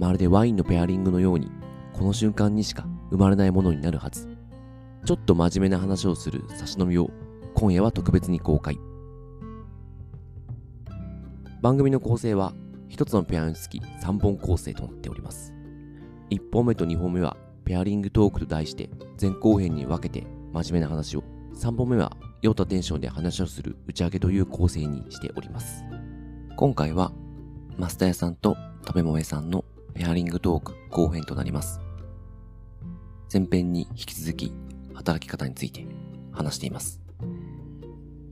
まるでワインのペアリングのようにこの瞬間にしか生まれないものになるはず。ちょっと真面目な話をする差し飲みを今夜は特別に公開。番組の構成は一つのペアにつき3本構成となっております。1本目と2本目はペアリングトークと題して前後編に分けて真面目な話を、3本目は酔ったテンションで話をする打ち上げという構成にしております。今回はマスタヤさんと食べ萌えさんのペアリングトーク後編となります。前編に引き続き働き方について話しています。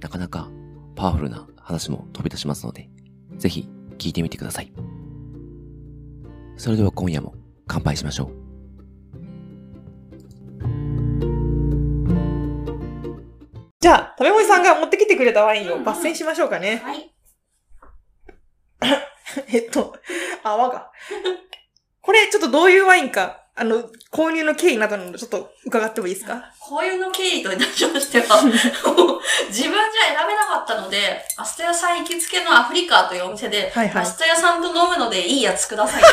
なかなかパワフルな話も飛び出しますので、ぜひ聞いてみてください。それでは今夜も乾杯しましょう。じゃあ、食べもりさんが持ってきてくれたワインを抜栓しましょうかね。はい。えっと、泡が。これ、ちょっとどういうワインか、あの、購入の経緯などなどちょっと伺ってもいいですか？こういうの経緯といたしましては、自分じゃ選べなかったので、アストヤさん行きつけのアフリカというお店で、はいはいアストヤさんと飲むのでいいやつくださいと。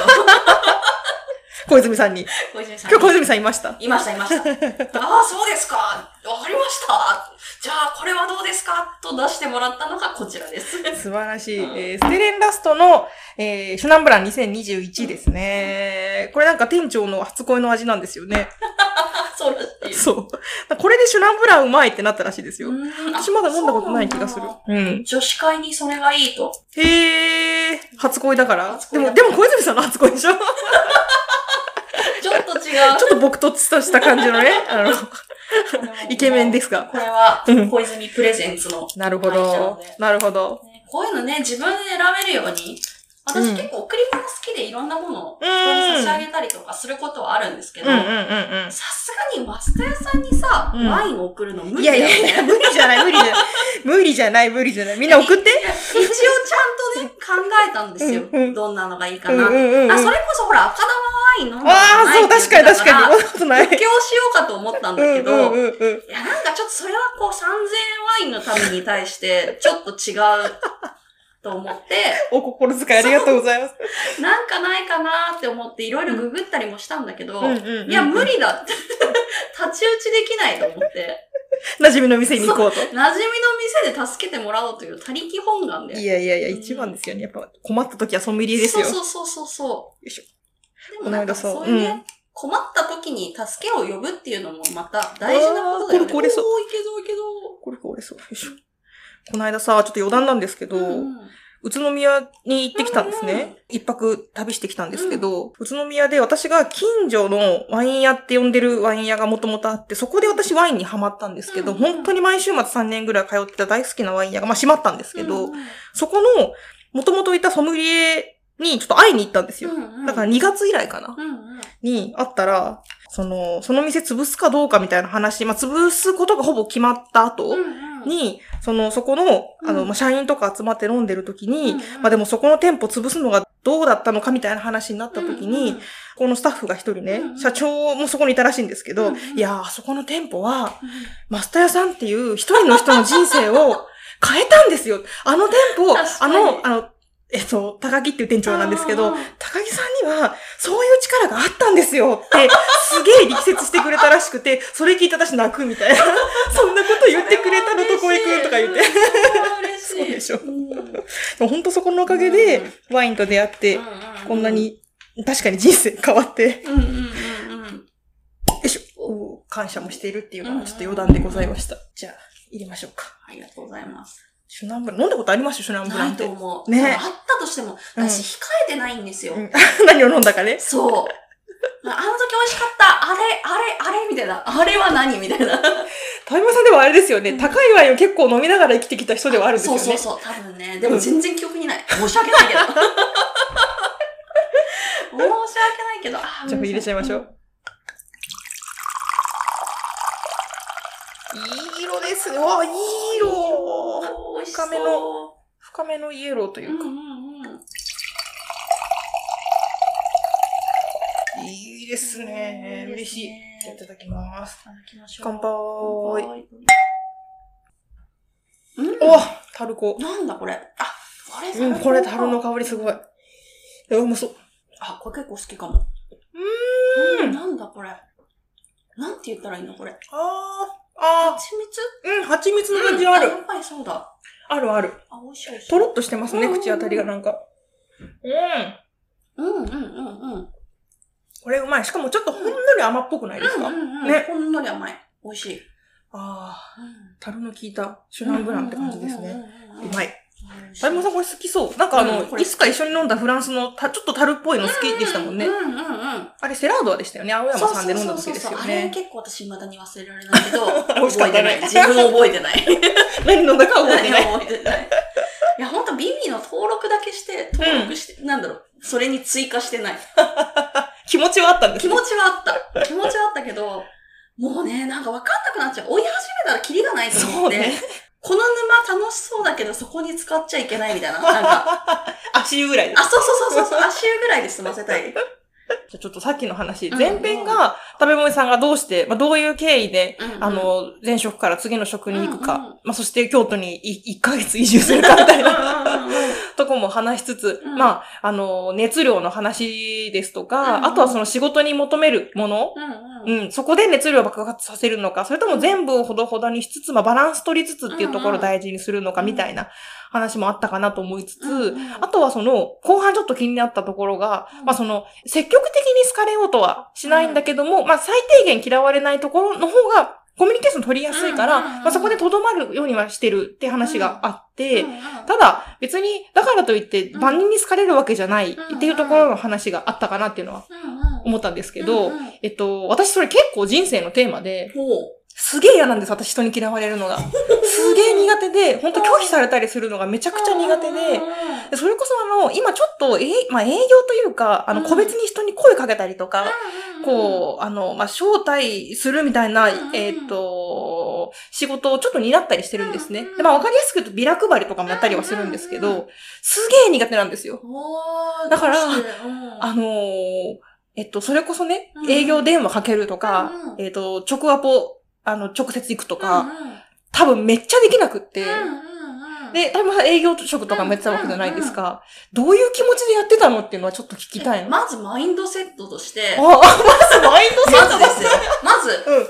小泉さんに。小泉さんに。今日小泉さんいました？いました、いました。ああ、そうですか。わかりました。じゃあ、これはどうですか？と出してもらったのがこちらです。素晴らしい。えー、ステレンラストの、えー、シュナンブラン2021ですね。これなんか店長の初恋の味なんですよね。そうらしい。そう。これでシュナンブランうまいってなったらしいですよ。私まだ飲んだことない気がするそうなん。女子会にそれがいいと。へえ、初恋だから。でも、でも小泉さんの初恋でしょ？ちょっと違う。っと僕とした感じのね、あの、イケメンですかこれはうん、小泉プレゼンツの。なるほど。なるほど。ねこういうのね、自分で選べるように。私うん結構贈り物好きでいろんなものをうん人に差し上げたりとかすることはあるんですけど、さすがにマスターさんにさ、うんワインを送るの無理だよね。やいやいや、無理じゃない、無理じゃない。無理じゃない、無理じゃない。みんな送って。一応ちゃんとね、考えたんですよ。うんうんどんなのがいいかうんな。あ、それこそほら、赤玉ワイン飲んだああ、そう、確かに確かに。そんなことない。布教しようかと思ったんだけど、うんうんうんうん。いや、なんかちょっとそれはこう3000円ワインのために対して、ちょっと違うと思って、お心遣いありがとうございます。なんかないかなって思っていろいろググったりもしたんだけど、いや、無理だって。太刀打ちできないと思って、馴染みの店に行こうと。馴染みの店で助けてもらおうという他力本願で。いやいやいや、一番ですよね。やっぱ困った時はソムリエですよ。そうそうそうそう。よいしょでもなんかそういうね、うん困った時に助けを呼ぶっていうのもまた大事なことだよね。これこれそういけどいけど。これこれそう。よいしょ。この間さ、ちょっと余談なんですけど、うん。宇都宮に行ってきたんですうんうん。ね。一泊旅してきたんですけど、宇都宮で私が近所のワイン屋って呼んでるワイン屋がもともとあって、そこで私ワインにハマったんですけど、うん。うん本当に毎週末3年ぐらい通ってた大好きなワイン屋が、まあ閉まったんですけど、うんうんそこの、もともといたソムリエにちょっと会いに行ったんですよ。うんうん。だから2月以来かな、うんうん。に会ったら、その、その店潰すかどうかみたいな話、まあ潰すことがほぼ決まった後、うんうんに、その、そこの、あの、うん。まあ、社員とか集まって飲んでる時に、まあでもそこの店舗潰すのがどうだったのかみたいな話になった時に、このスタッフが一人ね、社長もそこにいたらしいんですけど、いやー、あそこの店舗は、マスター屋さんっていう一人の人の人生を変えたんですよ。あの店舗、あの、あの、えっと、高木っていう店長なんですけど高木さんには、そういう力があったんですよって、すげえ力説してくれたらしくて、それ聞いて私泣くみたいな。そんなこと言ってくれたのとこえくんとか言って。嬉しい。そうでしょうんうんでも本当そこのおかげで、ワインと出会って、こんな。に、確かに人生変わって、うんうんうんうん。よいしょ、お感謝もしているっていうのはちょっと余談でございました。じゃあ、入れましょうか。ありがとうございます。シュナンブラン、飲んだことありますシュナンブラないンって。と思う。ねあったとしても、うん私控えてないんですよ。うん 何を飲んだかね。そう。あの時美味しかった。あれ、あれ、あれみたいな。あれは何みたいな。タイマさんでもあれですよね、うん高いワインを結構飲みながら生きてきた人ではあるんですよね。そうそうそう。多分ね。でも全然記憶にない。申し訳ないけど。ないけど、あじゃあ入れちゃいましょう。いい色ですね。わあ、いい色。深めの深めのイエローというか。うんうんうん。いいですね。嬉しい。じゃあいただきます。いただきましょう。乾杯。うんおタルコ。なんだこれ。あ、これうん、これ樽の香りすごい。いや、うまそう。あ、これ結構好きかも。うーん。なんだこれ。なんて言ったらいいのこれ。あー、あ蜂蜜？ー、うん、蜂蜜の感じある。やっぱりそうだ。あるある。あ、美味しい美味しい。とろっとしてますね、うん口当たりがなんか。うん。うんうんうんうん。これうまい。しかもちょっとほんのり甘っぽくないですか、うんうんうん。ねほんのり甘い。美味しい。ああ、うん樽の効いたシュナンブランって感じですね。うまい。美味しいタイモさんこれ好きそう。なんかあの、うんいつか一緒に飲んだフランスのたちょっと樽っぽいの好きでしたもんね。うんうんうん。あれセラードアでしたよね。青山さんで飲んだ時ですよそうそうそうそうあれね。結構私未だに忘れられないけど、美味しかったね。自分覚えてない。何飲んだか覚えてない。覚えてない。いや、ほんとビビの登録だけして、登録して、なんだろう、それに追加してない。気持ちはあったんですね気持ちはあった。気持ちはあったけど、もうね、なんかわかんなくなっちゃう。追い始めたらキリがないと思って、そうね。この沼楽しそうだけどそこに使っちゃいけないみたいな。なんか、足湯ぐらいです。あ、そうそうそうそう、足湯ぐらいで済ませたい。じゃあちょっとさっきの話、うん前編が、食べ物さんがどうして、まあ、どういう経緯で、うんうん。あの、前職から次の職に行くか、うんうんまあ、そして京都に1ヶ月移住するかみたいなとこも話しつつ、うん。まあ、あの、熱量の話ですとか、うんうんあとはその仕事に求めるもの、うんうんうん、そこで熱量を爆発させるのか、それとも全部をほどほどにしつつ、まあ、バランス取りつつっていうところを大事にするのか、みたいな話もあったかなと思いつつ、あとはその、後半ちょっと気になったところが、うん。まあその、積極的に好かれようとはしないんだけども、まあ最低限嫌われないところの方が、コミュニケーション取りやすいから、まあそこで留まるようにはしてるって話があって、ただ別に、だからといって万人に好かれるわけじゃないうんっていうところの話があったかなっていうのは思ったんですけど、えっと、私それ結構人生のテーマで。すげえ嫌なんです、私人に嫌われるのが。すげえ苦手で、本当拒否されたりするのがめちゃくちゃ苦手で、でそれこそあの、今ちょっと、え、まあ営業というか、あの、うん。個別に人に声かけたりとか、うん、こう、あの、まあ、招待するみたいな、うんえっ、と、仕事をちょっと担ったりしてるんですね。うん。で、まあ、わかりやすく言うとビラ配りとかもやったりはするんですけど、すげえ苦手なんですよ。だからあのーえっと、それこそねうん、営業電話かけるとかえっと、直アポ、あの、直接行くとか、うんうん多分めっちゃできなくって、うんうんうんで、多分営業職とかもやってたわけじゃないですか。どういう気持ちでやってたのっていうのはちょっと聞きたいの。まずマインドセットとして、あ、まずマインドセットまずですよ。まず、断らうん。れ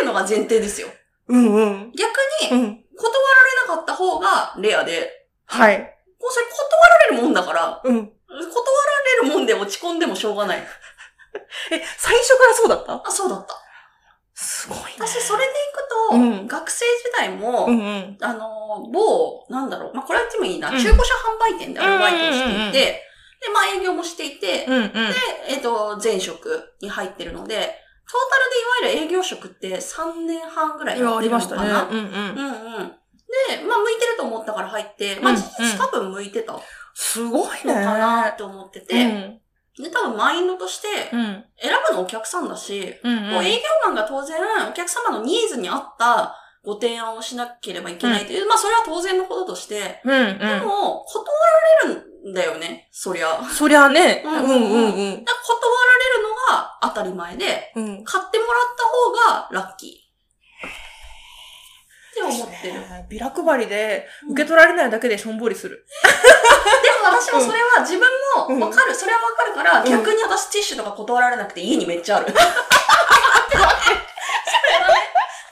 るのが前提ですよ。うんうん。逆に、うん。断られなかった方がレアで、はい。こうそれ断られるもんだから、うん。断られるもんで落ち込んでもしょうがない。え、最初からそうだった？あ、そうだった。すごいね。私、それでいくと、うん学生時代も、うんうん。あの、某、なんだろう、まあ、これは言ってもいいな、うん中古車販売店でアルバイトをしてうんうんうんうんいて、で、まあ、営業もしていて、うんうん。で、えっ、と、前職に入ってるので、トータルでいわゆる営業職って3年半ぐらいいや、あやってるのりましたね。かな。うんうん。うんうん。で、まあ、向いてると思ったから入って、まあ、うん事実多分向いてたのすごいね。かなって思ってて、うん。で、多分マインドとして、うん。選ぶのお客さんだし、うんもう営業マンが当然、お客様のニーズに合ったご提案をしなければいけないという、まあそれは当然のこととして、うんうん。でも、断られるんだよね、そりゃ。そりゃね。うんんううんうんうんうん。ら断られるのが当たり前で、うん。買ってもらった方がラッキー。って思ってる。ビラ配りで受け取られないだけでしょんぼりする。私もそれは自分もわかる、それはわかるから、うん逆に私ティッシュとか断られなくて家にめっちゃある。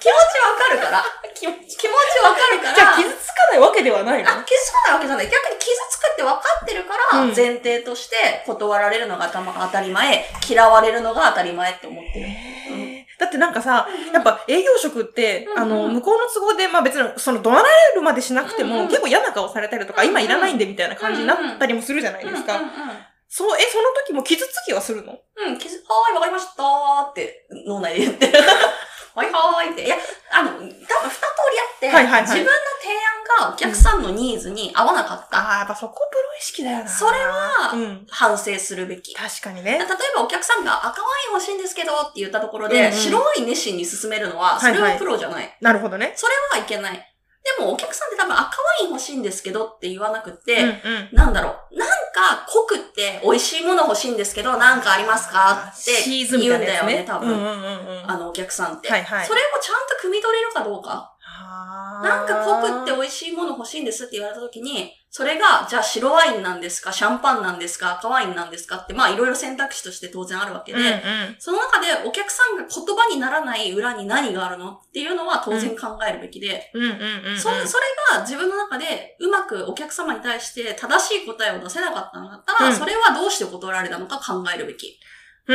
気持ちわかるから。気持ちわかるから。じゃあ傷つかないわけではないの？あ、傷つかないわけじゃない。逆に傷つくって分かってるから、うん前提として断られるのが頭が当たり前、嫌われるのが当たり前って思ってる。だってなんかさ、やっぱ営業職って、うんあの、うん向こうの都合で、まあ別にその怒鳴られるまでしなくても、うんうん。結構嫌な顔されたりとか、うんうん。今いらないんでみたいな感じになったりもするじゃないですか。うんうんそう、え、その時も傷つきはするの？うん。うん、傷、はーい、わかりましたーって、脳内で言ってる。はいはーいって。いや、あの、多分二通りあって、はいはいはい自分の提案がお客さんのニーズに合わなかった。ああ、やっぱそこプロ意識だよな。それはうん。反省するべき。確かにね。例えばお客さんが赤ワイン欲しいんですけどって言ったところで、うんうん白ワイン熱心に進めるのは、それはいははいプロじゃない。なるほどね。それはいけない。でもお客さんって多分赤ワイン欲しいんですけどって言わなくて、うんうん。なんだろう。なんか濃くって美味しいもの欲しいんですけど、なんかありますか？って言うん。だよね、多分。あのお客さんって。はいはいそれもちゃんと汲み取れるかどうか。なんか濃くって美味しいもの欲しいんですって言われた時に、それが、じゃあ白ワインなんですか、シャンパンなんですか、赤ワインなんですか？って、まあいろいろ選択肢として当然あるわけで、うんうん。その中でお客さんが言葉にならない裏に何があるのっていうのは当然考えるべきで。そそれが自分の中でうまくお客様に対して正しい答えを出せなかったのだったら、うんそれはどうして断られたのか考えるべき。お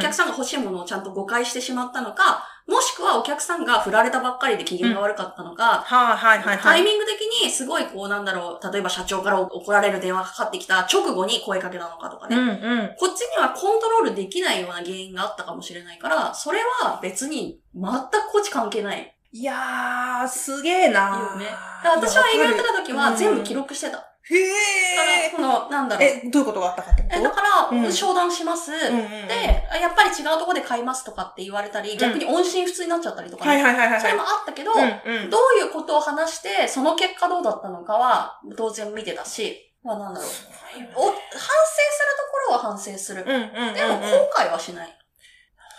客さんが欲しいものをちゃんと誤解してしまったのか、もしくはお客さんが振られたばっかりで機嫌が悪かったのか、はいはいはいはい。タイミング的にすごいこうなんだろう、例えば社長から怒られる電話がかかってきた直後に声かけたのかとかね。うんうん。こっちにはコントロールできないような原因があったかもしれないから、それは別に全くこっち関係ないいやー、すげえなよね。私は営業やってた時は全部記録してた。へら、え。この、なんだろう。え、どういうことがあったかってこと？えだから、うん商談します。うんうんうんで、やっぱり違うところで買いますとかって言われたり、逆に音信不通になっちゃったりとかね、はいはいはいはい。それもあったけど、うんうん。どういうことを話して、その結果どうだったのかは、当然見てたし、まあなんだろう。お反省するところは反省する。うんうんうんうん。でも、後悔はしない。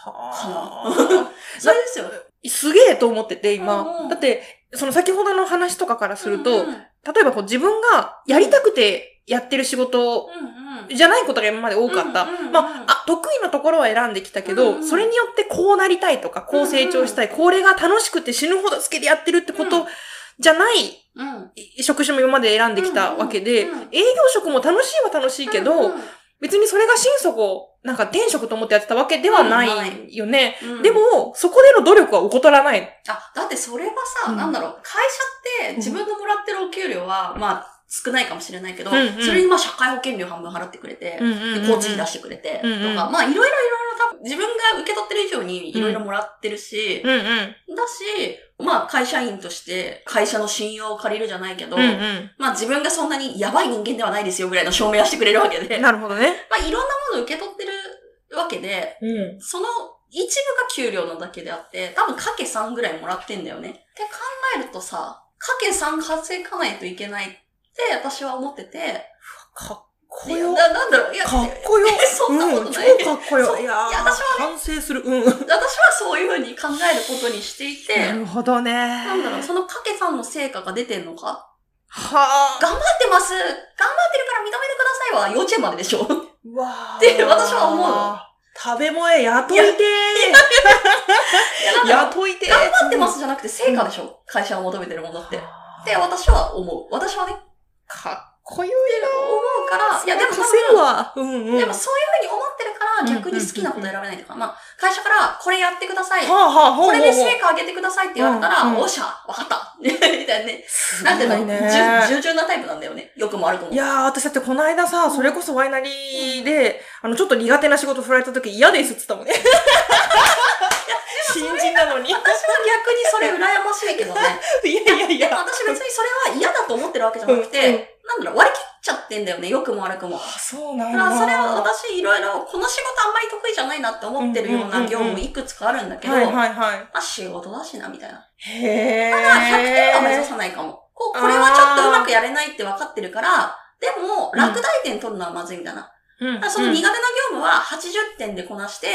は それですよ。あすげえと思ってて、うん今。うんだって、その先ほどの話とかからすると、うんうん例えばこう自分がやりたくてやってる仕事うんうん。じゃないことが今まで多かった。うんうんうんまあ、あ、得意なところは選んできたけど、うんうん。それによってこうなりたいとか、こう成長したい、これが楽しくて死ぬほど好きでやってるってことうんじゃないうん。職種も今まで選んできたわけで、うんうんうん。営業職も楽しいは楽しいけど、うんうん別にそれが心底、なんか転職と思ってやってたわけではないよね。うんでも、そこでの努力は怠らない。あ、だってそれはさ、うんなんだろう、会社って自分のもらってるお給料は、まあ、少ないかもしれないけど、うんうんそれにまあ社会保険料半分払ってくれて、で交通費出してくれて、うんうんとか、まあいろいろいろいろ多分自分が受け取ってる以上にいろいろもらってるし、うんうん。だし、まあ会社員として会社の信用を借りるじゃないけど、うんうん。まあ自分がそんなにやばい人間ではないですよぐらいの証明はしてくれるわけで、まなるほどね。あいろんなものを受け取ってるわけで、うん。その一部が給料なだけであって、多分かけ3ぐらいもらってんだよね。って考えるとさ、かけ3稼いかないといけないって私は思ってて、かっこでよ。ななんだろう、いや、かっこよ。えそんなことないうん、超かっこよ。いや私は反省する。うん。私はそういうふうに考えることにしていて、なるほどね。なんだろう、そのかけさんの成果が出てんのか？はあ。頑張ってます頑張ってるから認めてくださいは幼稚園まででしょうわーって私は思う食べ萌え雇いてー。雇いてー。頑張ってますじゃなくて成果でしょ会社が求めてるものって。って私は思う。私はね、かっこよい思うから、いやでも多稼ぐ分、わ。うんうん。でもそういうふうに思ってるから逆に好きなこと選べないとか、まあ、会社からこれやってください。はあはあ、これで成果上げてくださいって言われたら、うんうんおっしゃ、わかった。みたいなね。すなんていうの、従順なタイプなんだよね。よくも悪くも。いやー、私だってこの間さ、それこそワイナリーで、あの、ちょっと苦手な仕事振られた時嫌ですって言ったもんね。新人なのに。い私は逆にそれ羨ましいけどね。やいやいでもや。私別にそれは嫌だと思ってるわけじゃなくて、うんうんなんだろう、割り切っちゃってんだよね。良くも悪くも。あ、そうなんだ。だからそれは私いろいろ、この仕事あんまり得意じゃないなって思ってるような業務いくつかあるんだけど、はいはいはい。まあ仕事だしな、みたいな。へー。ただ100点は目指さないかも。こうこれはちょっとうまくやれないって分かってるから、でも、落第点取るのはまずいみたいな。うんその苦手な業務は80点でこなして、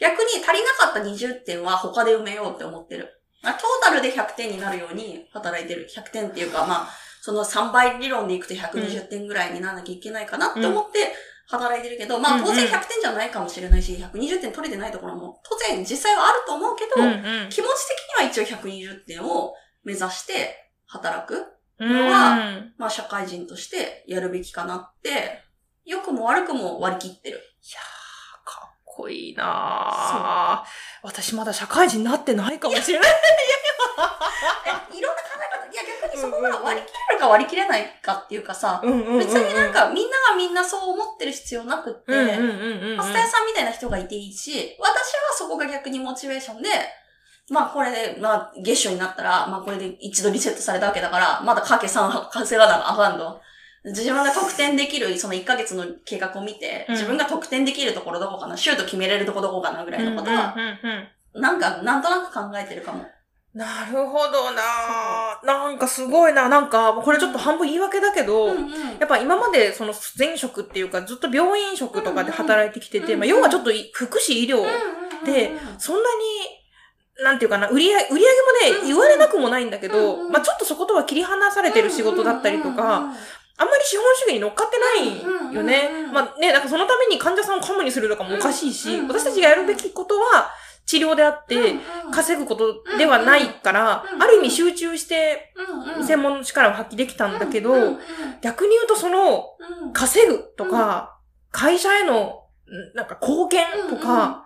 逆に足りなかった20点は他で埋めようって思ってる。まあトータルで100点になるように働いてる。100点っていうか、まあ、その3倍理論でいくと120点ぐらいにならなきゃいけないかなって思って働いてるけど、まあ当然100点じゃないかもしれないし、120点取れてないところも当然実際はあると思うけど、うんうん。気持ち的には一応120点を目指して働く。うんはまあ社会人としてやるべきかなって、良くも悪くも割り切ってる。いやー、かっこいいなー私まだ社会人になってないかもしれない。えいろんな考え方、いや逆にそこが割り切れるか割り切れないかっていうかさ、うんうんうんうん別になんかみんながみんなそう思ってる必要なくって、うんうんうんうんうん。パスタ屋さんみたいな人がいていいし、私はそこが逆にモチベーションで、まあこれで、まあ月初になったら、まあこれで一度リセットされたわけだから、まだかけ3稼がなあかんと。自分が得点できる、その1ヶ月の計画を見て、うん。自分が得点できるところどこかな、シュート決めれるところどこかなぐらいのことは、うんうんうんなんか、なんとなく考えてるかも。なるほどな。なんかすごいな。なんか、これちょっと半分言い訳だけど、うんうん。やっぱ今までその前職っていうかずっと病院職とかで働いてきてて、うんまあ要はちょっとい福祉医療、でうんうんそんなに、なんていうかな、売り上げ、売り上げもね、うん言われなくもないんだけど、うんうんまあちょっとそことは切り離されてる仕事だったりとか、あんまり資本主義に乗っかってないよね。まあね、なんかそのために患者さんをカモにするとかもおかしいし、私たちがやるべきことは治療であって、稼ぐことではないから、ある意味集中して専門の力を発揮できたんだけど、逆に言うとその、うん。稼ぐとか、会社への、んなんか貢献とか、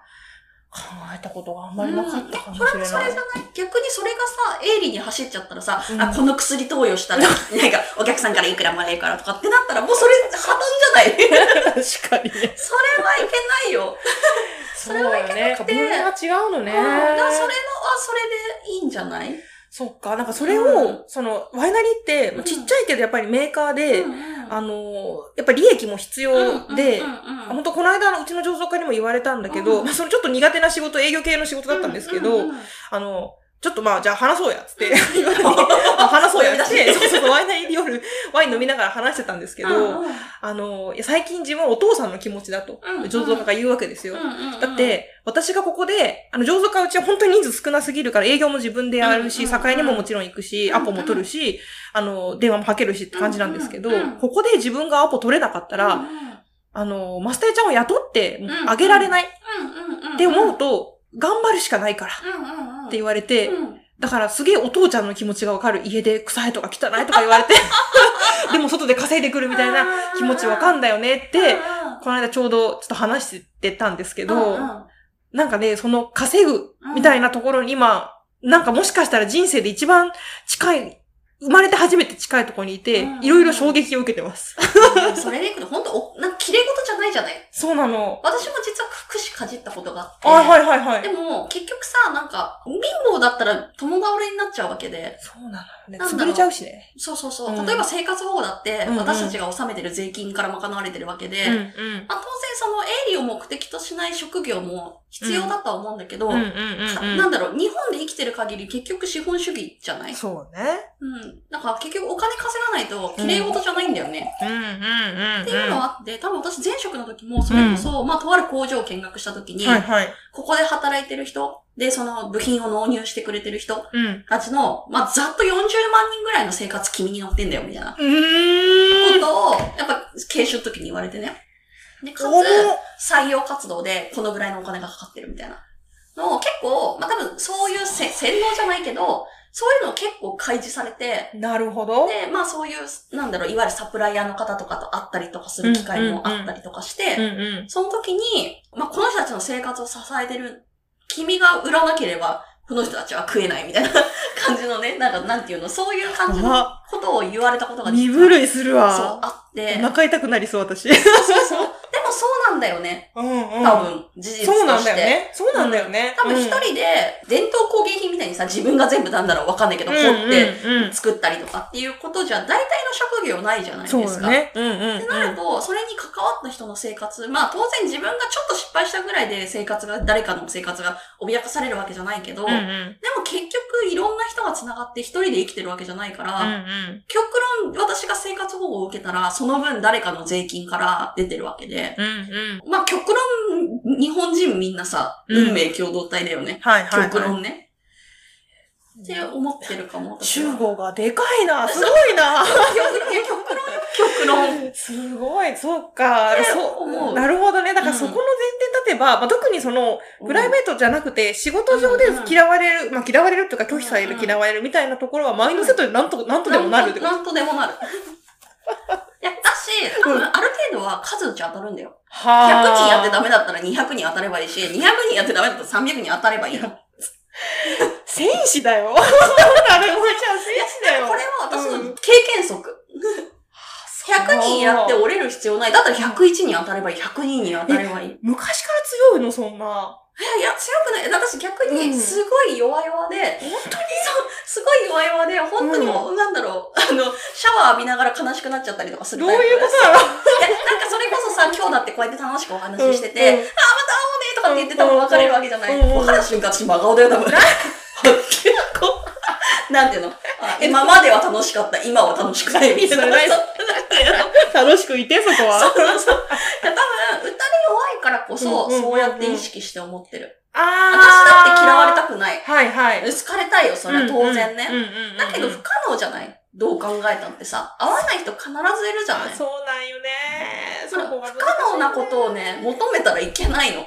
考えたことがあんまりなかったかもしそれない。それじゃない？逆にそれがさ、鋭利に走っちゃったらさ、うんあ、この薬投与したら、なんか、お客さんからいくらもらえるからとかってなったら、もうそれ破綻じゃない？確かにね。それはいけないよ。それはいけなくてそうね。が違うのね。うん、だからそれのはそれでいいんじゃない？そっか。なんかそれを、うん。その、ワイナリーって、うん。ちっちゃいけどやっぱりメーカーで、あの、やっぱり利益も必要で、本当この間のうちの上層課にも言われたんだけど、うん。まあそのちょっと苦手な仕事、営業系の仕事だったんですけど、あの、ちょっとまあ、じゃあ話そうや、つって。あ 話そうや、つって。そうそうそう、ワイナリーで夜、ワイン飲みながら話してたんですけど、あの、いや最近自分はお父さんの気持ちだと。うんうん、上層課が言うわけですよ。だって、私がここで、あの、上層課うちは本当に人数少なすぎるから営業も自分でやるし、境にももちろん行くし、アポも取るし、あの、電話もかけるしって感じなんですけどここで自分がアポ取れなかったら、あの、マスターちゃんを雇ってんあげられないって思うと、頑張るしかないからって言われて、うん。だからすげえお父ちゃんの気持ちがわかる。家で臭いとか汚いとか言われて、でも外で稼いでくるみたいな気持ちわかんだよねって、この間ちょうどちょっと話してたんですけど、なんかね、その稼ぐみたいなところに今、なんかもしかしたら人生で一番近い、生まれて初めて近いところにいてうん、いろいろ衝撃を受けてます。うんそれでいくと、本当おなんか綺麗事じゃないじゃない？そうなの。私も実は福祉かじったことがあって。あ、はいはいはいで。も、結局さ、なんか、貧乏だったら共倒れになっちゃうわけで。そうなのよね。潰れちゃうしね。そうそうそう。うん例えば生活保護だって、私たちが納めてる税金から賄われてるわけで、うんうん。まあ、当然その営利を目的としない職業も必要だとは思うんだけど、なんだろう、日本で生きてる限り結局資本主義じゃない？そうね。うん。だから結局お金稼がないと綺麗事じゃないんだよね。うんうんうん。っていうのはあって、多分私前職の時もそれこそ、まあとある工場を見学した時に、はいはい。ここで働いてる人、で、その部品を納入してくれてる人うん。たちの、まあざっと40万人ぐらいの生活君に乗ってんだよ、みたいなこ。とを、やっぱ研修の時に言われてね。で、かつ、採用活動でこのぐらいのお金がかかってるみたいなのを結構、まあ多分そういうせ洗脳じゃないけど、そういうのを結構開示されて、なるほど。で、まあそういう、なんだろう、いわゆるサプライヤーの方とかと会ったりとかする機会もあったりとかして、うんうん。その時に、まあこの人たちの生活を支えてる、君が売らなければ、この人たちは食えないみたいな 感じのね、なんかなんていうの、そういう感じのあことを言われたことが身震いするそう、わ。あって、お腹痛くなりそう、私。そうそう。そうなんだよね。うんうん。多分、事実として。そうなんだよね。そうなんだよね。多分一人で、伝統工芸品みたいにさ、自分が全部なんだろうわかんないけど、うん掘ってうんうん作ったりとかっていうことじゃ、大体の職業ないじゃないですか。そうだね。うんうんってなると、それに関わった人の生活、まあ当然自分がちょっと失敗したぐらいで生活が、誰かの生活が脅かされるわけじゃないけど、うん。うんでも結局いろんな人が繋がって一人で生きてるわけじゃないから、うん。うん極論私が生活保護を受けたら、その分誰かの税金から出てるわけで、うん。うんうん。まあ極論、日本人みんなさ、うん運命共同体だよね。はいはいは極論ね。って思ってるかも。集合がでかいな。すごいな。極論、極論、極論。すごい、そうか。そ思うなるほどね。だからうんそこの前提立てば、まあ、特にその、プライベートじゃなくて、仕事上で嫌われる、まあ嫌われるっていうか拒否される、うん嫌われるみたいなところは、マインドセットでなんと、なんとでもなるってことなんとでもなる。多分ある程度は数打ち当たるんだよ。100人やってダメだったら200人当たればいいし、200人やってダメだったら300人当たればいいの。戦士だよ。なるほど、ちゃん、戦士だよ。これは私のうん経験則。100人やって折れる必要ない。だったら101人当たればいい。100人に当たればいい。い昔から強いの、そんな。や、いや、強くない？私逆うん。に、すごい弱々で、本当に？そう、すごい弱々で、本当にもう、なんだろう、あの、シャワー浴びながら悲しくなっちゃったりとかするどうタイプいうことなのいや、なんかそれこそさ、今日だってこうやって楽しくお話ししてて、うんうん。あ、また会おうねとかって言ってたら別れるわけじゃない。別れた瞬間私真顔だよ、多分。結構、なんていうの？あ今までは楽しかった、今は楽しくないみたいな。楽しくいて、そこは。そうそう。いや、多分、歌に弱いからこそ、そうやって意識して思ってる。あ私だって嫌われたくない。はいはい。好かれたいよ、それは当然ね。だけど不可能じゃないどう考えたってさ、合わない人必ずいるじゃないそうなんよね。不可能なことをね、求めたらいけないの。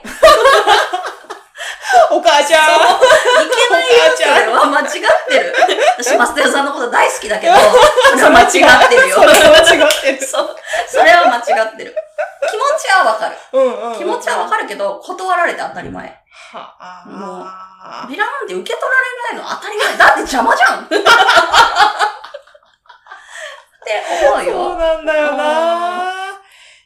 い お母ちゃん。けないよ、それは間違ってる。私、マステラさんのこと大好きだけど、それは間違ってるよそ。れは間違ってる。そう。それは間違ってる。気持ちはわかる。うんうん。気持ちはわかるけど、断られて当たり前。はあ。もうあビラなんて受け取られないの当たり前。だって邪魔じゃん って思うそうよ。なんだよな。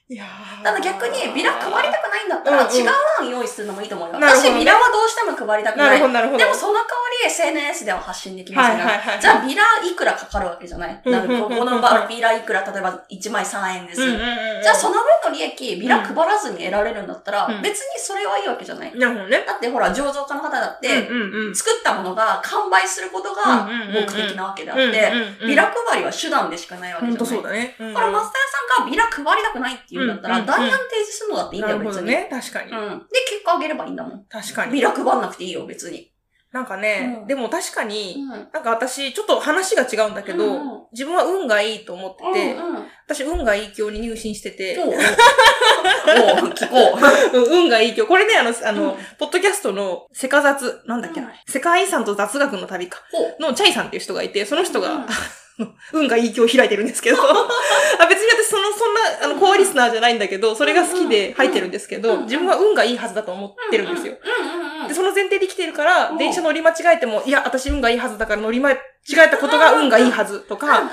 いやーただ逆に、ビラ配りたくないんだったら、うんうん違う案用意するのもいいと思うよ。私、なるほどねビラはどうしても配りたくないなるほ。ど、なるほど。でもその代わり SNS では発信できませんが、はいはいはいじゃあビラいくらかかるわけじゃない、うんこうんうんうんこの場ビラいくら、例えば1枚3円です。うんうんうんうん。じゃあその分の利益、ビラ配らずに得られるんだったら、うん別にそれはいいわけじゃない、なるほどね。だってほら、醸造家の方だって、うんうんうん。作ったものが完売することが目的なわけであって、ビラ配りは手段でしかないわけじゃないほんとそうだね。うんだからマスターさんがビラ配りたくないって言うんだったら、うんう案提示するのだっていいんだよ、別に。どね。確かに。うん。で、結果あげればいいんだもん。確かに。ビラ配んなくていいよ、別に。なんかね、うん。でも確かに、うん。なんか私、ちょっと話が違うんだけど、うんうん。自分は運がいいと思ってて、うんうん。私運がいい教に入信してて、聞こう。うん運がいい教。これね、あの、あの、うん。ポッドキャストのセカ雑、なんだっけ、うん。世界遺産と雑学の旅か。のチャイさんっていう人がいて、その人が、運がいい教を開いてるんですけど、あ別に私その、そんな、あの、コアリスナーじゃないんだけど、それが好きで入ってるんですけど、うん自分は運がいいはずだと思ってるんですよ。で、その前提で生きてるからう、ん。電車乗り間違えても、いや、私運がいいはずだから乗り間違えたことが運がいいはずとうんか、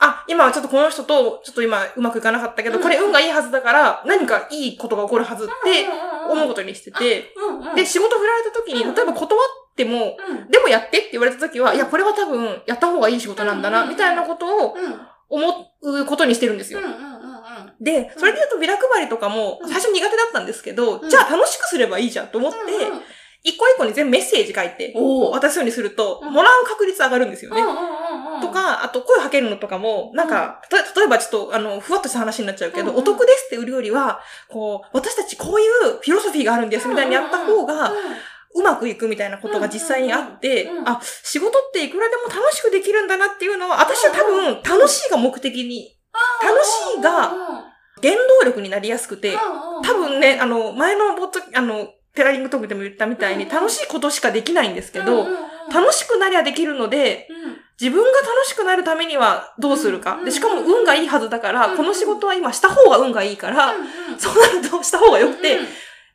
あ、今はちょっとこの人と、ちょっと今うまくいかなかったけど、うん。これ運がいいはずだから、何かいいことが起こるはずって思うことにしてて、で、仕事振られた時に、うん例えば断っても、うん。でもやってって言われた時は、いや、これは多分、やった方がいい仕事なんだな、うんみたいなことをうん思うことにしてるんですよ。で、それで言うとビラ配りとかも、うん。最初苦手だったんですけど、うん。じゃあ楽しくすればいいじゃんと思って、一個一個に全部メッセージ書いて、渡すようにすると、うん。もらう確率上がるんですよね。と、か、あと声かけるのとかも、なんか、例えばちょっと、あの、ふわっとした話になっちゃうけど、お得ですって売るよりは、こう、私たちこういうフィロソフィーがあるんですみたいにやった方が、うまくいくみたいなことが実際にあってあ、仕事っていくらでも楽しくできるんだなっていうのは、私は多分、楽しいが目的に、楽しいが原動力になりやすくて、多分ね、あの、前のボット、あの、テラリングトークでも言ったみたいに、うん楽しいことしかできないんですけど、楽楽しくなりゃできるので、自分が楽しくなるためにはどうするか。うんで、しかも運がいいはずだから、うんこの仕事は今した方が運がいいから、そうなるとした方が良くて、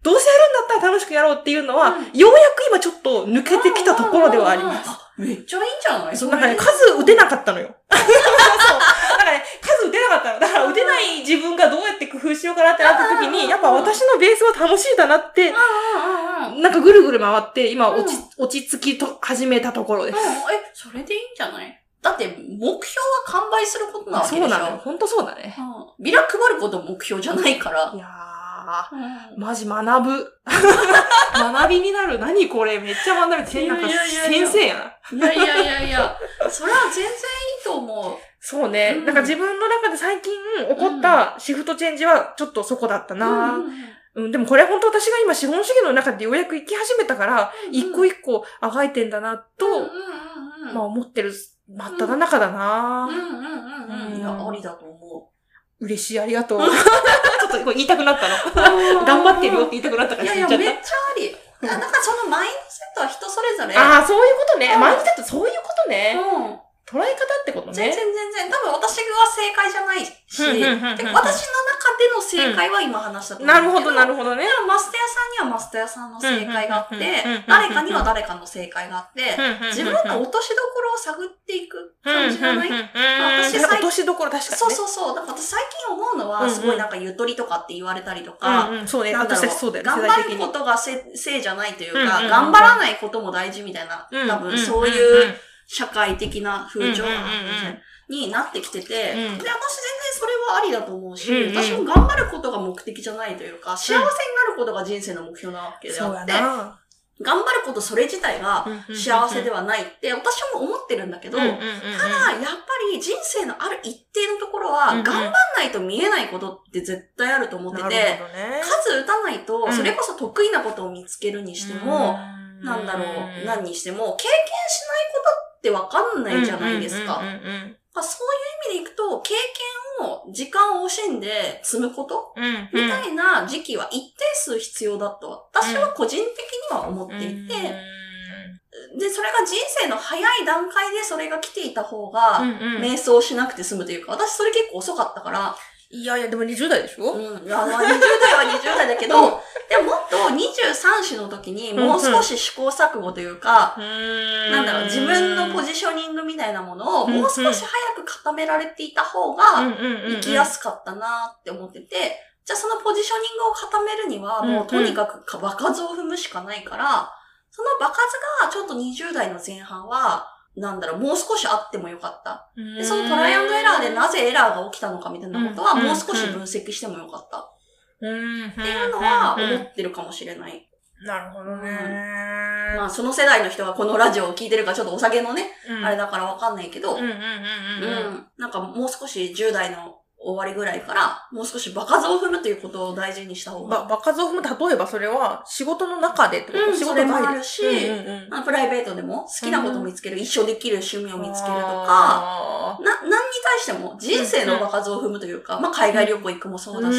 どうせやるんだったら楽しくやろうっていうのは、うんようやく今ちょっと抜けてきたところではあります。す。めっちゃいいんじゃない？そう、なんかね、数打てなかったのよ。そう。なんかね、数打てなかったの。だから打てない自分がどうやって工夫しようかなってなった時うんに、やっぱ私のベースは楽しいだなって。なんかぐるぐる回って、今落ち、う落ち着きと始めたところです。うん、え、それでいいんじゃない？だって、目標は完売することなわけでしょそうなのよ。ほんとそうだね。うんビラ配ること目標じゃないからい。やー、うんマジ学ぶ。学びになる。何これめっちゃ学び。せなんかいやいやいや先生やな。いやいやいやいや、それは全然いいと思う。そうね。うんなんか自分の中で最近起こったシフトチェンジはちょっとそこだったな。うんうん、でもこれ本当私が今資本主義の中でようやく生き始めたから、うん一個一個あがいてんだなと、うんうんうんうんまあ思ってる真っ只中だな、うんうんうんうん。いや、ありだと思嬉しい、ありがとう。ちょっと言いたくなったの。う。頑張ってるよって言いたくなったからいやいや、言っちゃっめっちゃあり。あなんかそのマインドセットは人それぞれ。た。ああ、そういうことね。うんマインドセットそういうことね。うん。捉え方ってことね。全然全然。多分私は正解じゃないし、うんうんうんうんで私のでの正解は今話したと思なるほど、なるほほどねで。もマスターさんにはマスターさんの正解があってうんうんうんうんうん、誰かには誰かの正解があって、自分の落としどころを探っていく感じじゃない？私落としどころ確かにね。そうそうそう。だから私最近思うのは、うんうんすごいなんかゆとりとかって言われたりとか、うんうん、そうね。なんだろう私たちそうだよね、世頑。張ることがせせいじゃないというか、うんうんうん頑張らないことも大事みたいな、うん多分んそういう社会的な風潮うんうんうんうん。になってきてて、で、私うん全然それはありだと思うし、うんうん。私も頑張ることが目的じゃないというか、幸せになることが人生の目標なわけであって、な。頑張ることそれ自体が幸せでははないって私も思ってるんだけど、うんうんうんうん。ただ、やっぱり人生のある一定のところは、うんうん。頑張んないと見えないことって絶対あると思ってて。数打たないとう、ん。それこそ得意なことを見つけるにしても、なんだろう、何にしても、経験しないことってわかんないじゃないですか。そういう意味でいくと、経験を、時間を惜しんで積むこと？うんうん。みたいな時期は一定数必要だと、私は個人的には思っていて、で、それが人生の早い段階でそれが来ていた方が、瞑想しなくて済むというか、私それ結構遅かったから、いやいや、でも20代でしょ？うん、いやまあ20代は20代だけど、でももっと23歳の時にもう少し試行錯誤というか、ななんだろう、自分のポジショニングみたいなものをうん。もう少し早く固められていた方が生きやすかったなって思ってて、じゃあそのポジショニングを固めるにはうんうん。もうとにかく場数を踏むしかないから、その場数がちょっと20代の前半は、なんだろう、もう少しあってもよかった。で、そのトライアンドエラーでなぜエラーが起きたのかみたいなことはうんもう少し分析してもよかった。っていっていうのは思ってるかもしれない。なるほどね。まあ、その世代の人がこのラジオを聞いてるかちょっとお酒のね、うんあれだからわかんないけど、うんうんうんううんん。なんかもう少し10代の終わりぐらいから、もう少し場数を踏むということを大事にした方ば、が。場数を踏む、例えばそれは仕事の中でってこと、うん仕事もあるしうんうんうん。まあプライベートでも好きなことを見つける、一生できる趣味を見つけるとか、あな、何に対しても人生の場数を踏むというか、まあ海外旅行行くもそうだし、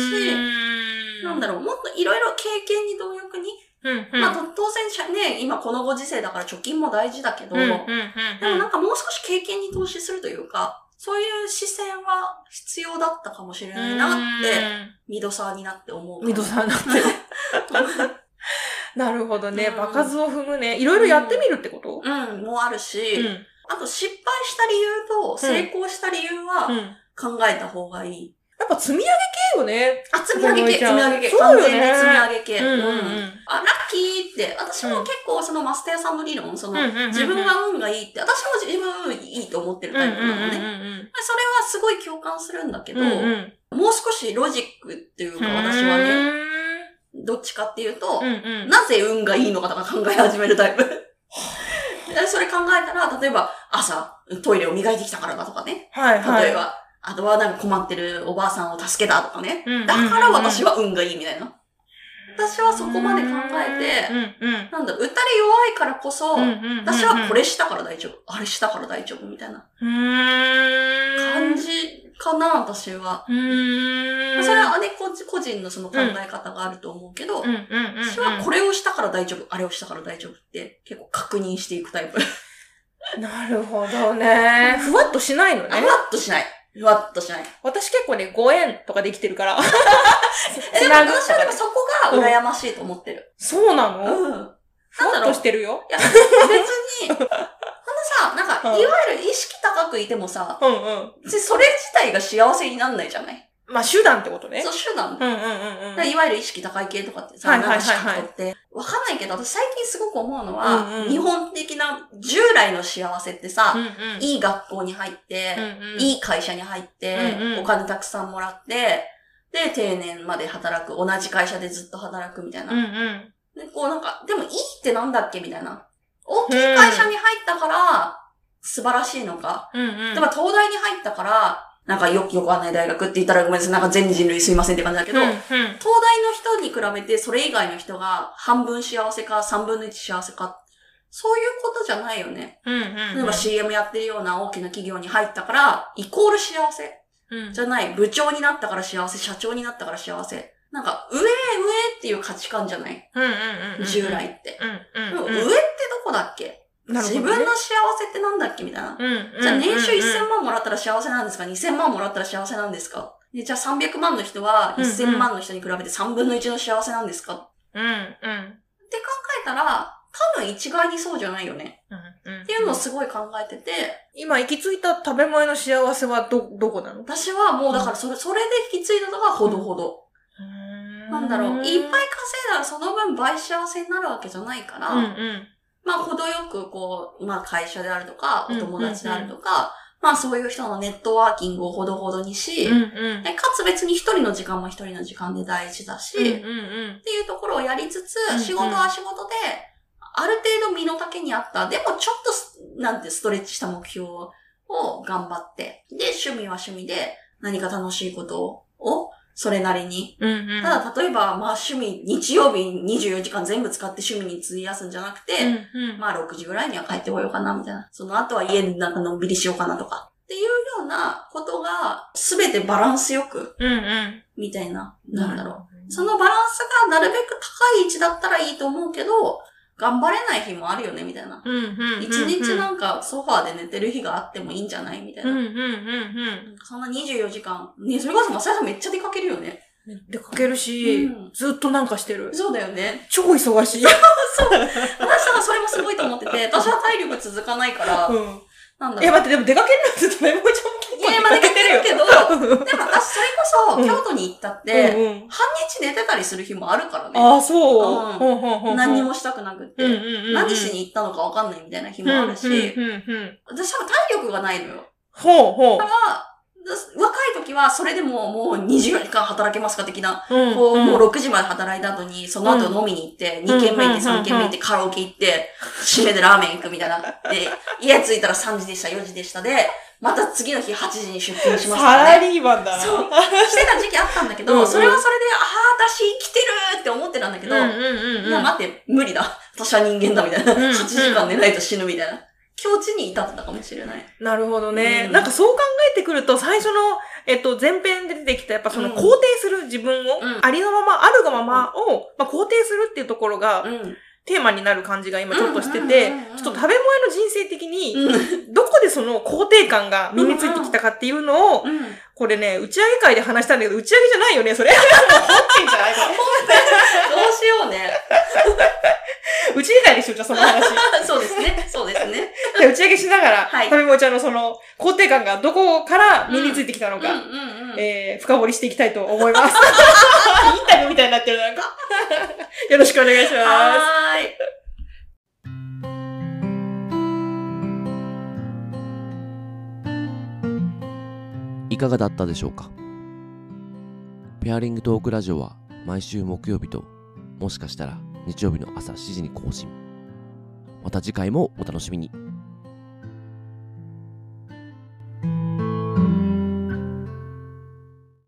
なんだろう、もっといろいろ経験に貪欲に、うんうん。まあと当然ね、今このご時世だから貯金も大事だけど、うんうんうんうん。でもなんかもう少し経験に投資するというか、そういう視線は必要だったかもしれないなって、ミドサーになって思う。ミドさんだって。なるほどね。うん場数を踏むね。いろいろやってみるってこと？うん、もあるし、うん。あと失敗した理由と成功した理由はうん。考えた方がいい。やっぱ積み上げ系よね。あ、積み上げ系、積み上げ系。そうよね積み上げ系。うんうんうんあ、ラッキーって、私も結構そのマスターさんの理論、その、うんうんうんうん自分が運がいいって、私も自分運いいと思ってるタイプなのね。それはすごい共感するんだけど、うんうんもう少しロジックっていうか私はね、どっちかっていうと、うんうん。なぜ運がいいのかとか考え始めるタイプ。で それ考えたら、例えば朝トイレを磨いてきたからだとかね。はいはい。例えば、あとはなんか困ってるおばあさんを助けたとかね。だから私は運がいいみたいな。私はそこまで考えて。なんだ、打たれ弱いからこそ、私はこれしたから大丈夫、あれしたから大丈夫みたいな。感じかな、私は。それはね、個人個人のその考え方があると思うけど。私はこれをしたから大丈夫、あれをしたから大丈夫って結構確認していくタイプ。なるほどね。ふわっとしないのねふ。わっとしない。ふわっとしない。私結構ね、ご縁とかできてるから。えでも私はでもそこが羨ましいと思ってる。そうなの？うん。ふわっとしてるよ？いや、別に、ほんとさ、なんか、うんいわゆる意識高くいてもさ、うんうん。それ自体が幸せになんないじゃない？まあ、手段ってことね。そう、手段。うんうんうんうん。いわゆる意識高い系とかってさ、はいはいはわかんないけど、私最近すごく思うのは、うんうん日本的な従来の幸せってさ、うんうん。いい学校に入って、うんうんいい会社に入って、うんうんお金たくさんもらって、で、定年まで働く、同じ会社でずっと働くみたいな。うんうん。で、こうなんか、でもいいってなんだっけみたいな。大きい会社に入ったから、素晴らしいのか。うんうん。例えば東大に入ったから、なんかよくよくわかんない大学って言ったらごめんなさい。なんか全人類すいませんって感じだけど、うんうん。東大の人に比べてそれ以外の人が半分幸せか三分の一幸せか、そういうことじゃないよね。うんうん。例えば CM やってるような大きな企業に入ったから、イコール幸せうん。じゃない。部長になったから幸せ、社長になったから幸せ。なんか、上へ上へっていう価値観じゃないうんうんうん。従来って。うんでもうんうん。上ってどこだっけ？なるほどね自分の幸せってなんだっけみたいな。うんうん。じゃあ年収うんうん1000万もらったら幸せなんですか ?2000 万もらったら幸せなんですか？で、じゃあ300万の人はうんうん1000万の人に比べて3分の1の幸せなんですか？っうん。うん。て考えたら、多分一概にそうじゃないよね。うん。っていうのをすごい考えてて、今行き着いた食べ物の幸せはど、どこなの？私はもうだからそれ、それで引き継いだのがほどほど。なんだろう、いっぱい稼いだらその分倍幸せになるわけじゃないから、うんうん。まあ、程よく、こう、まあ、会社であるとか、うんお友達であるとか、まあ、そういう人のネットワーキングをほどほどにし、うんうん。でかつ別に一人の時間も一人の時間で大事だし、うんうんっていうところをやりつつ、うんうん。仕事は仕事で、ある程度身の丈にあった、でもちょっとす、なんてストレッチした目標を頑張って、で、趣味は趣味で何か楽しいことを、をそれなりにうんうん。ただ、例えば、まあ趣味、日曜日24時間全部使って趣味に費やすんじゃなくて、うんうん。まあ6時ぐらいには帰ってこようかな、みたいな。その後は家でなんかのんびりしようかなとか。っていうようなことが、すべてバランスよく、うんうん。みたいな、なんだろう。うそのバランスがなるべく高い位置だったらいいと思うけど、頑張れない日もあるよね、みたいな。うんうんうん。一日なんかソファーで寝てる日があってもいいんじゃない？みたいな。うんうんうんなんかそんな24時間。ね、それこそマサヤさんめっちゃ出かけるよね。うん。出かけるし、うんずっとなんかしてる。そうだよね。超忙しい。私はそれもすごいと思ってて、私は体力続かないから、うん。なんだいや、ろう。待って、でも出かけるなんて食べ物ちゃんいや、まあ出かけるけど、うんでも私それこそ、うん京都に行ったって。半日寝てたりする日もあるからね。ああ、そう。何にもしたくなくって。何しに行ったのかわかんないみたいな日もあるし。私多分体力がないのよ。ほうほだから、若い時はそれでももう24時間働けますか的な、う。うんこう、もううん6時まで働いた後に、その後飲みに行って、2軒目行って、うん3軒目行って、カラオケ行って、締めでラーメン行くみたいな。で、家着いたら3時でした、4時でしたで、また次の日8時に出勤しますサからね。ラリーマンだな。そう。してた時期あったんだけど、それはそれで、ああ、私生きてるって思ってたんだけど、うんう待って、無理だ。私は人間だ、みたいな。うんうん8時間寝ないと死ぬみたいな。境地に至ってたかもしれない。なるほどね。うんなんかそう考えてくると、最初の、えっと、前編で出てきた、やっぱそのうん肯定する自分を、うんありのまま、あるがままを、まあ、肯定するっていうところが、うん。テーマになる感じが今ちょっとしてうんてちょっと食べ物の人生的に、うん。どこでその肯定感が身についてきたかっていうのを、うん。これね、打ち上げ会で話したんだけど、打ち上げじゃないよね、それ。もう本編じゃない？かどうしようね。打ち上げ会でしょ、じゃあその話。そうですね。そうですね。で打ち上げしながら、はい食べもちゃんのその肯定感がどこから身についてきたのか、うんうんうん。えー、深掘りしていきたいと思います。インタビューみたいになってる、なんか。よろしくお願いしまはーい。いかがだったでしょうか？ペアリングトークラジオは毎週木曜日ともしかしたら日曜日の朝7時に更新。また次回もお楽しみに。